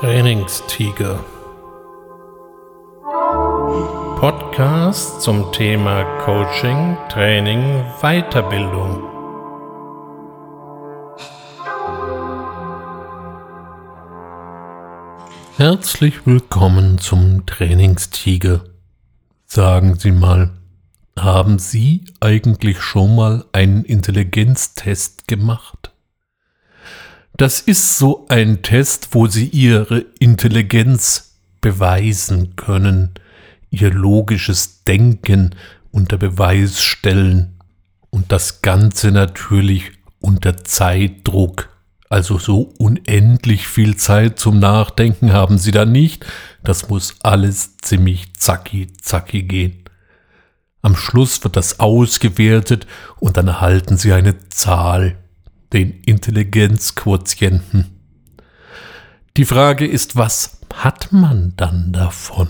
Trainingstiger. Podcast zum Thema Coaching, Training, Weiterbildung. Herzlich willkommen zum Trainingstiger. Sagen Sie mal, haben Sie eigentlich schon mal einen Intelligenztest gemacht? Das ist so ein Test, wo Sie Ihre Intelligenz beweisen können, Ihr logisches Denken unter Beweis stellen und das Ganze natürlich unter Zeitdruck. Also so unendlich viel Zeit zum Nachdenken haben Sie da nicht. Das muss alles ziemlich zacki zacki gehen. Am Schluss wird das ausgewertet und dann erhalten Sie eine Zahl den Intelligenzquotienten. Die Frage ist, was hat man dann davon?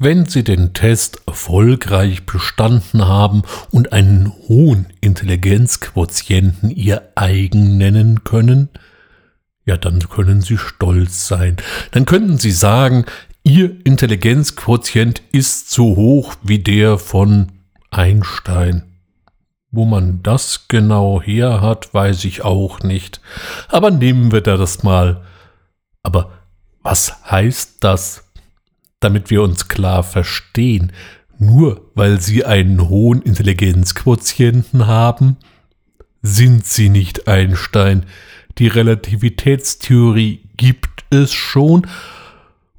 Wenn Sie den Test erfolgreich bestanden haben und einen hohen Intelligenzquotienten Ihr eigen nennen können, ja, dann können Sie stolz sein. Dann könnten Sie sagen, Ihr Intelligenzquotient ist so hoch wie der von Einstein. Wo man das genau her hat, weiß ich auch nicht. Aber nehmen wir da das mal. Aber was heißt das? Damit wir uns klar verstehen, nur weil Sie einen hohen Intelligenzquotienten haben, sind Sie nicht Einstein. Die Relativitätstheorie gibt es schon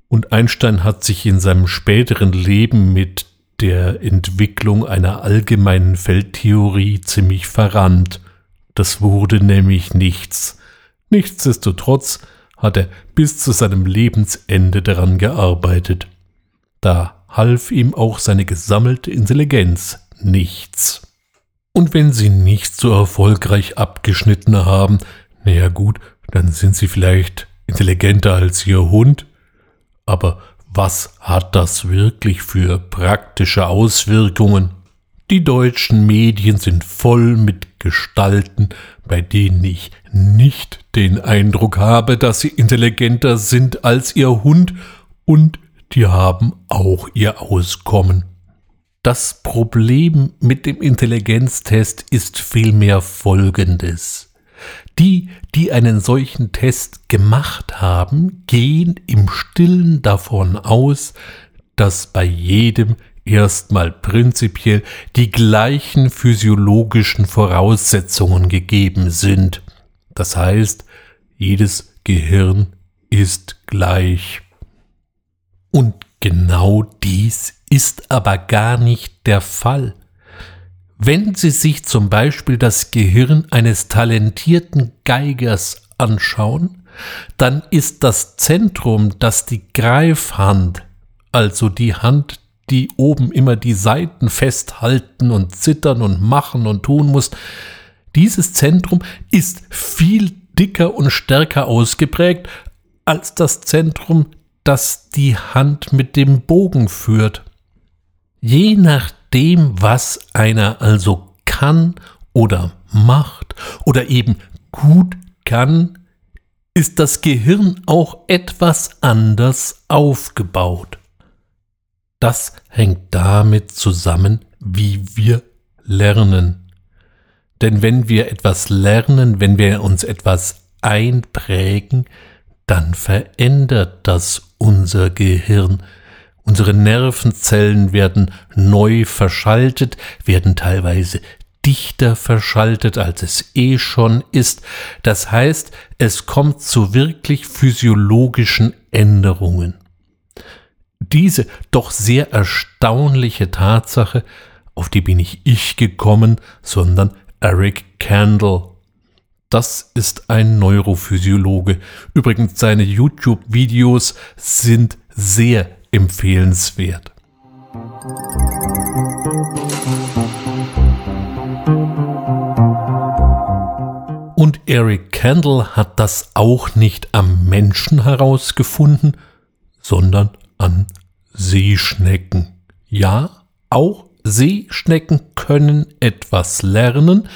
und Einstein hat sich in seinem späteren Leben mit der Entwicklung einer allgemeinen Feldtheorie ziemlich verrannt. Das wurde nämlich nichts. Nichtsdestotrotz hat er bis zu seinem Lebensende daran gearbeitet. Da half ihm auch seine gesammelte Intelligenz nichts. Und wenn sie nicht so erfolgreich abgeschnitten haben, naja gut, dann sind sie vielleicht intelligenter als ihr Hund, aber was hat das wirklich für praktische Auswirkungen? Die deutschen Medien sind voll mit Gestalten, bei denen ich nicht den Eindruck habe, dass sie intelligenter sind als ihr Hund und die haben auch ihr Auskommen. Das Problem mit dem Intelligenztest ist vielmehr folgendes. Die, die einen solchen Test gemacht haben, gehen im stillen davon aus, dass bei jedem erstmal prinzipiell die gleichen physiologischen Voraussetzungen gegeben sind. Das heißt, jedes Gehirn ist gleich. Und genau dies ist aber gar nicht der Fall. Wenn Sie sich zum Beispiel das Gehirn eines talentierten Geigers anschauen, dann ist das Zentrum, das die Greifhand, also die Hand, die oben immer die Saiten festhalten und zittern und machen und tun muss, dieses Zentrum ist viel dicker und stärker ausgeprägt als das Zentrum, das die Hand mit dem Bogen führt. Je nach dem, was einer also kann oder macht oder eben gut kann, ist das Gehirn auch etwas anders aufgebaut. Das hängt damit zusammen, wie wir lernen. Denn wenn wir etwas lernen, wenn wir uns etwas einprägen, dann verändert das unser Gehirn, Unsere Nervenzellen werden neu verschaltet, werden teilweise dichter verschaltet, als es eh schon ist. Das heißt, es kommt zu wirklich physiologischen Änderungen. Diese doch sehr erstaunliche Tatsache, auf die bin nicht ich gekommen, sondern Eric Kandel. Das ist ein Neurophysiologe. Übrigens, seine YouTube-Videos sind sehr empfehlenswert. Und Eric Kandel hat das auch nicht am Menschen herausgefunden, sondern an Seeschnecken. Ja, auch Seeschnecken können etwas lernen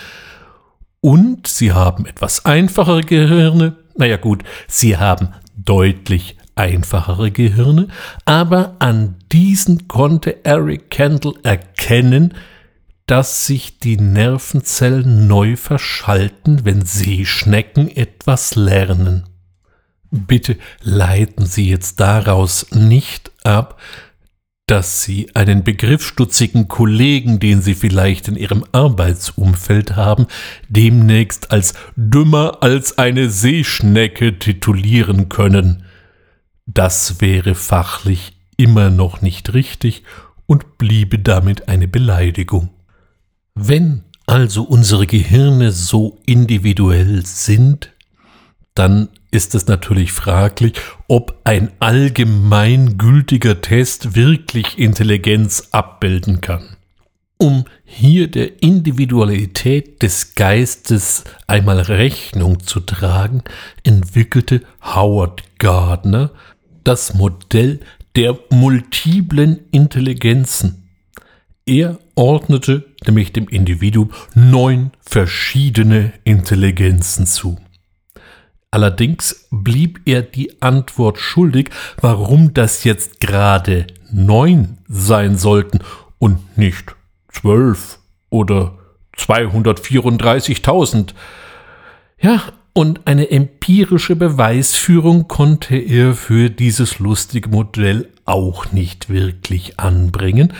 und sie haben etwas einfachere Gehirne. Naja gut, sie haben deutlich einfachere Gehirne, aber an diesen konnte Eric Kendall erkennen, dass sich die Nervenzellen neu verschalten, wenn Seeschnecken etwas lernen. Bitte leiten Sie jetzt daraus nicht ab, dass Sie einen begriffsstutzigen Kollegen, den Sie vielleicht in Ihrem Arbeitsumfeld haben, demnächst als dümmer als eine Seeschnecke titulieren können. Das wäre fachlich immer noch nicht richtig und bliebe damit eine Beleidigung. Wenn also unsere Gehirne so individuell sind, dann ist es natürlich fraglich, ob ein allgemeingültiger Test wirklich Intelligenz abbilden kann. Um hier der Individualität des Geistes einmal Rechnung zu tragen, entwickelte Howard Gardner das Modell der multiplen Intelligenzen. Er ordnete nämlich dem Individuum neun verschiedene Intelligenzen zu. Allerdings blieb er die Antwort schuldig, warum das jetzt gerade neun sein sollten und nicht zwölf oder 234.000. Ja, und eine empirische Beweisführung konnte er für dieses lustige Modell auch nicht wirklich anbringen.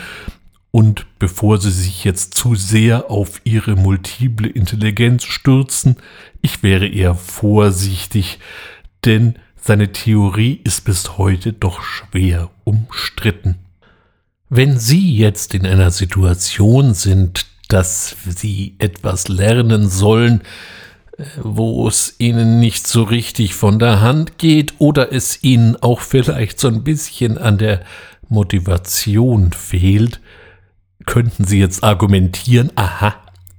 Und bevor Sie sich jetzt zu sehr auf Ihre multiple Intelligenz stürzen, ich wäre eher vorsichtig, denn seine Theorie ist bis heute doch schwer umstritten. Wenn Sie jetzt in einer Situation sind, dass Sie etwas lernen sollen, wo es ihnen nicht so richtig von der Hand geht oder es ihnen auch vielleicht so ein bisschen an der Motivation fehlt, könnten sie jetzt argumentieren, aha,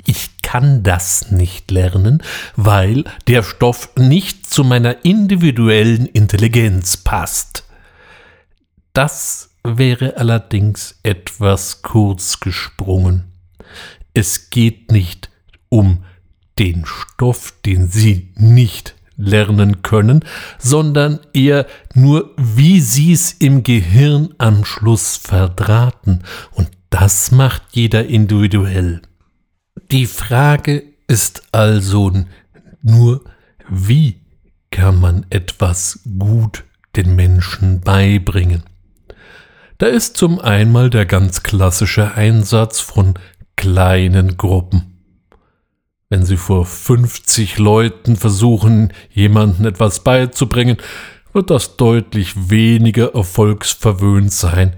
ich kann das nicht lernen, weil der Stoff nicht zu meiner individuellen Intelligenz passt. Das wäre allerdings etwas kurz gesprungen. Es geht nicht um den Stoff, den sie nicht lernen können, sondern eher nur, wie sie es im Gehirn am Schluss verdrahten. Und das macht jeder individuell. Die Frage ist also nur, wie kann man etwas gut den Menschen beibringen? Da ist zum einmal der ganz klassische Einsatz von kleinen Gruppen. Wenn Sie vor 50 Leuten versuchen, jemanden etwas beizubringen, wird das deutlich weniger erfolgsverwöhnt sein,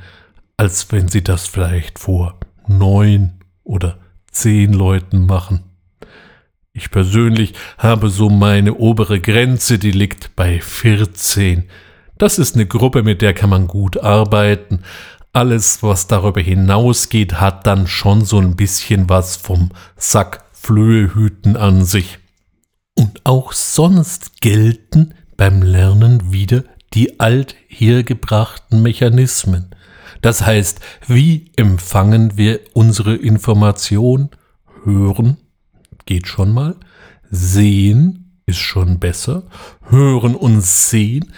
als wenn Sie das vielleicht vor neun oder zehn Leuten machen. Ich persönlich habe so meine obere Grenze, die liegt bei 14. Das ist eine Gruppe, mit der kann man gut arbeiten. Alles, was darüber hinausgeht, hat dann schon so ein bisschen was vom Sack Flöhehüten an sich. Und auch sonst gelten beim Lernen wieder die althergebrachten Mechanismen. Das heißt, wie empfangen wir unsere Information? Hören geht schon mal. Sehen ist schon besser. Hören und sehen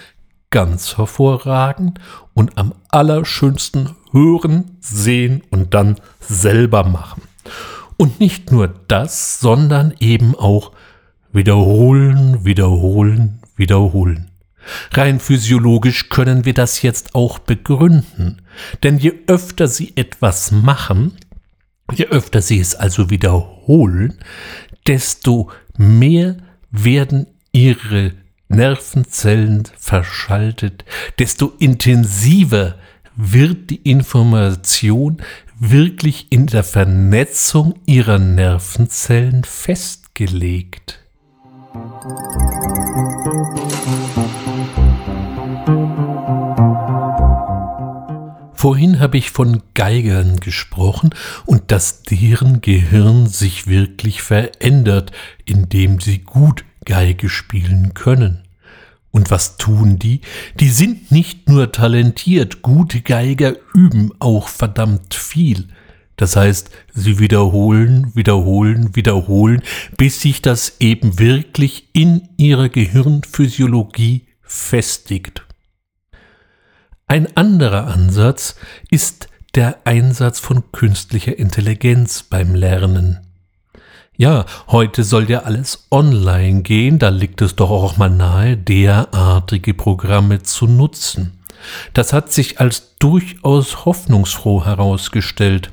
ganz hervorragend. Und am allerschönsten hören, sehen und dann selber machen. Und nicht nur das, sondern eben auch wiederholen, wiederholen, wiederholen. Rein physiologisch können wir das jetzt auch begründen. Denn je öfter Sie etwas machen, je öfter Sie es also wiederholen, desto mehr werden Ihre Nervenzellen verschaltet, desto intensiver wird die Information wirklich in der Vernetzung ihrer Nervenzellen festgelegt. Vorhin habe ich von Geigern gesprochen und dass deren Gehirn sich wirklich verändert, indem sie gut Geige spielen können. Und was tun die? Die sind nicht nur talentiert, gute Geiger üben auch verdammt viel. Das heißt, sie wiederholen, wiederholen, wiederholen, bis sich das eben wirklich in ihrer Gehirnphysiologie festigt. Ein anderer Ansatz ist der Einsatz von künstlicher Intelligenz beim Lernen. Ja, heute soll ja alles online gehen, da liegt es doch auch mal nahe, derartige Programme zu nutzen. Das hat sich als durchaus hoffnungsfroh herausgestellt.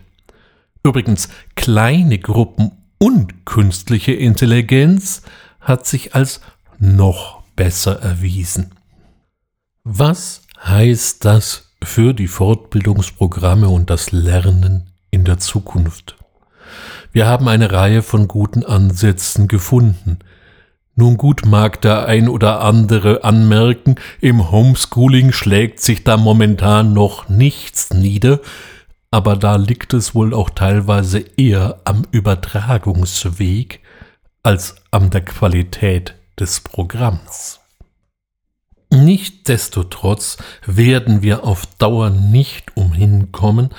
Übrigens, kleine Gruppen und künstliche Intelligenz hat sich als noch besser erwiesen. Was heißt das für die Fortbildungsprogramme und das Lernen in der Zukunft? Wir haben eine Reihe von guten Ansätzen gefunden. Nun gut mag der ein oder andere anmerken, im Homeschooling schlägt sich da momentan noch nichts nieder, aber da liegt es wohl auch teilweise eher am Übertragungsweg als an der Qualität des Programms. Nichtsdestotrotz werden wir auf Dauer nicht umhin kommen,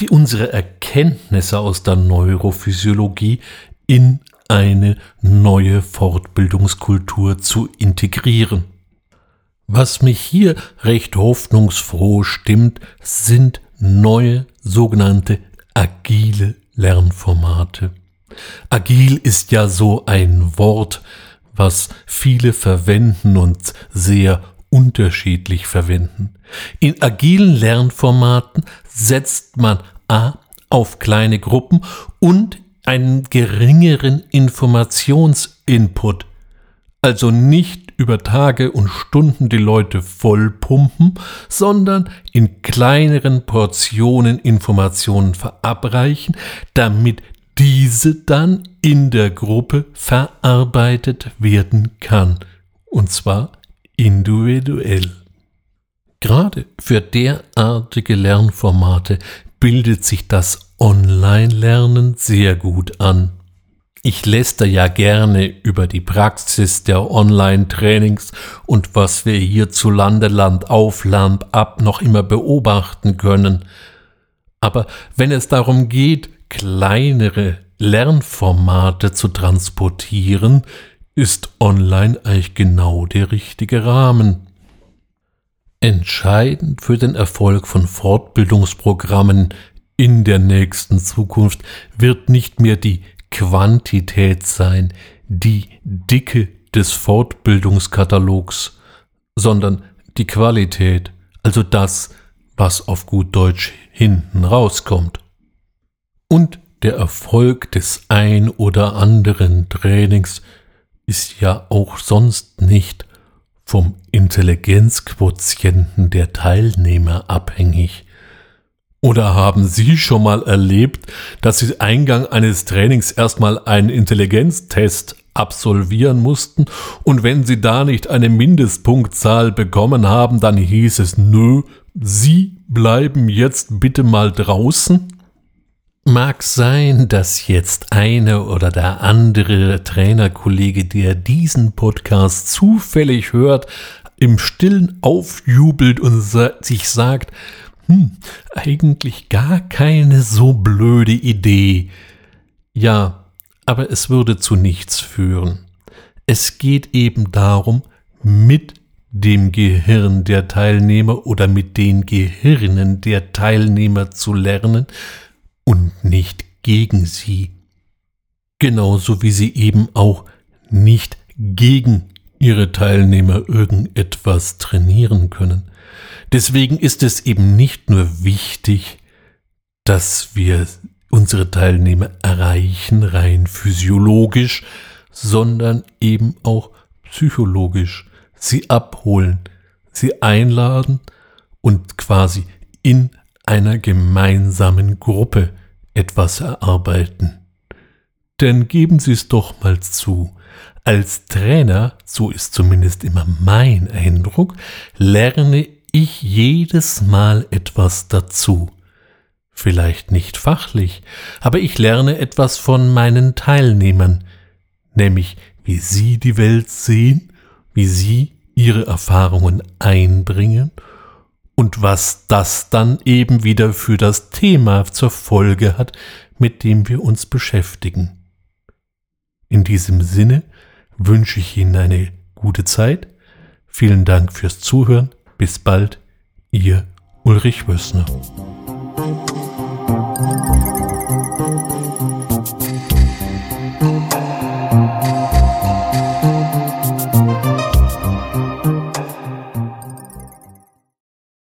die unsere Erkenntnisse aus der Neurophysiologie in eine neue Fortbildungskultur zu integrieren. Was mich hier recht hoffnungsfroh stimmt, sind neue sogenannte agile Lernformate. Agil ist ja so ein Wort, was viele verwenden und sehr unterschiedlich verwenden. In agilen Lernformaten setzt man A auf kleine Gruppen und einen geringeren Informationsinput, also nicht über Tage und Stunden die Leute vollpumpen, sondern in kleineren Portionen Informationen verabreichen, damit diese dann in der Gruppe verarbeitet werden kann, und zwar individuell. Gerade für derartige Lernformate bildet sich das Online-Lernen sehr gut an. Ich läster ja gerne über die Praxis der Online-Trainings und was wir hierzulande Land auf Land ab noch immer beobachten können. Aber wenn es darum geht, kleinere Lernformate zu transportieren, ist online eigentlich genau der richtige Rahmen. Entscheidend für den Erfolg von Fortbildungsprogrammen in der nächsten Zukunft wird nicht mehr die Quantität sein, die Dicke des Fortbildungskatalogs, sondern die Qualität, also das, was auf gut Deutsch hinten rauskommt. Und der Erfolg des ein oder anderen Trainings ist ja auch sonst nicht vom Intelligenzquotienten der Teilnehmer abhängig. Oder haben Sie schon mal erlebt, dass Sie Eingang eines Trainings erstmal einen Intelligenztest absolvieren mussten und wenn Sie da nicht eine Mindestpunktzahl bekommen haben, dann hieß es, nö, Sie bleiben jetzt bitte mal draußen? Mag sein, dass jetzt eine oder der andere Trainerkollege, der diesen Podcast zufällig hört, im stillen aufjubelt und sich sagt, hm, eigentlich gar keine so blöde Idee. Ja, aber es würde zu nichts führen. Es geht eben darum, mit dem Gehirn der Teilnehmer oder mit den Gehirnen der Teilnehmer zu lernen, und nicht gegen sie. Genauso wie sie eben auch nicht gegen ihre Teilnehmer irgendetwas trainieren können. Deswegen ist es eben nicht nur wichtig, dass wir unsere Teilnehmer erreichen, rein physiologisch, sondern eben auch psychologisch, sie abholen, sie einladen und quasi in einer gemeinsamen Gruppe etwas erarbeiten. Denn geben Sie es doch mal zu, als Trainer, so ist zumindest immer mein Eindruck, lerne ich jedes Mal etwas dazu. Vielleicht nicht fachlich, aber ich lerne etwas von meinen Teilnehmern, nämlich wie sie die Welt sehen, wie sie ihre Erfahrungen einbringen und was das dann eben wieder für das Thema zur Folge hat, mit dem wir uns beschäftigen. In diesem Sinne wünsche ich Ihnen eine gute Zeit, Vielen Dank fürs Zuhören. Bis bald, Ihr Ulrich Wössner.